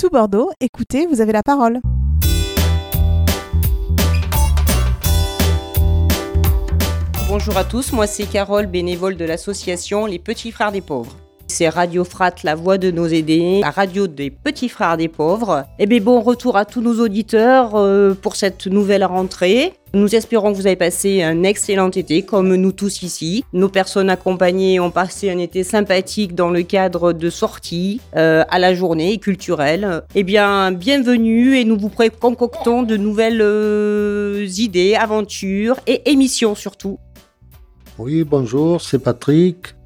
Tout Bordeaux, écoutez, vous avez la parole. Bonjour à tous, moi c'est Carole, bénévole de l'association Les Petits Frères des Pauvres. C'est Radio Frat, la voix de nos aidés, la radio des petits frères des pauvres. Et bien bon retour à tous nos auditeurs euh, pour cette nouvelle rentrée. Nous espérons que vous avez passé un excellent été, comme nous tous ici. Nos personnes accompagnées ont passé un été sympathique dans le cadre de sorties euh, à la journée culturelle. Eh bien, bienvenue et nous vous concoctons de nouvelles euh, idées, aventures et émissions surtout. Oui, bonjour, c'est Patrick.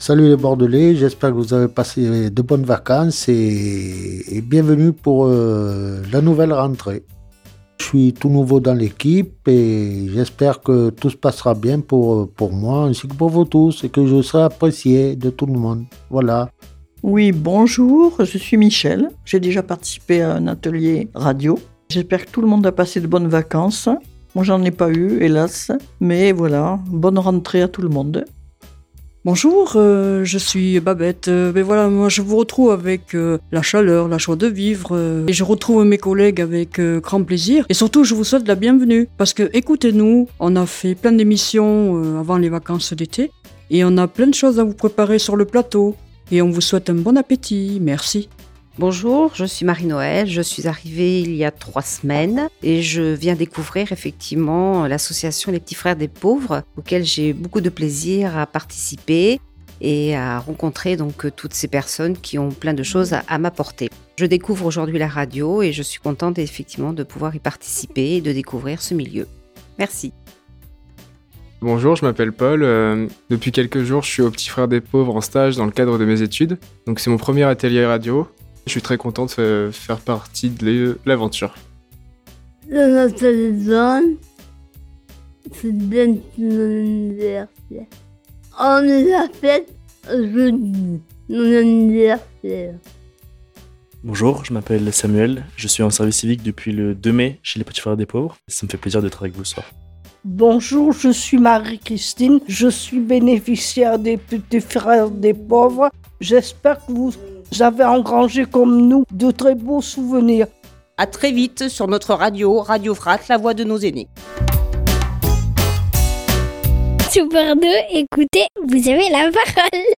Salut les Bordelais, j'espère que vous avez passé de bonnes vacances et, bienvenue pour euh, la nouvelle rentrée. Je suis tout nouveau dans l'équipe et j'espère que tout se passera bien pour, pour moi ainsi que pour vous tous et que je serai apprécié de tout le monde. Voilà. Oui, bonjour, je suis Michel. J'ai déjà participé à un atelier radio. J'espère que tout le monde a passé de bonnes vacances. Moi, j'en ai pas eu, hélas. Mais voilà, bonne rentrée à tout le monde. Bonjour, euh, je suis Babette. Euh, ben voilà, moi je vous retrouve avec euh, la chaleur, la joie de vivre, et je retrouve mes collègues avec grand plaisir. Et surtout, je vous souhaite la bienvenue, parce que écoutez-nous, on a fait plein d'émissions avant les vacances d'été, et on a plein de choses à vous préparer sur le plateau. Et on vous souhaite un bon appétit. Merci. Bonjour, je suis Marie-Noël, je suis arrivée il y a trois semaines et je viens découvrir effectivement l'association Les Petits Frères des Pauvres auquel j'ai beaucoup de plaisir à participer et à rencontrer donc toutes ces personnes qui ont plein de choses à, m'apporter. Je découvre aujourd'hui la radio et je suis contente effectivement de pouvoir y participer et de découvrir ce milieu. Merci. Bonjour, je m'appelle Paul. Euh, depuis quelques jours, je suis au Petit Frère des Pauvres en stage dans le cadre de mes études. Donc c'est mon premier atelier radio je suis très content de faire partie de l'aventure. C'est bien anniversaire. On nous a fait jeudi, mon anniversaire. Bonjour, je m'appelle Samuel, je suis en service civique depuis le 2 mai chez les Petits Frères des Pauvres. Ça me fait plaisir d'être avec vous ce soir. Bonjour, je suis Marie-Christine, je suis bénéficiaire des Petits Frères des Pauvres. J'espère que vous avez engrangé comme nous de très beaux souvenirs. À très vite sur notre radio, Radio Frat, la voix de nos aînés. Super 2, écoutez, vous avez la parole.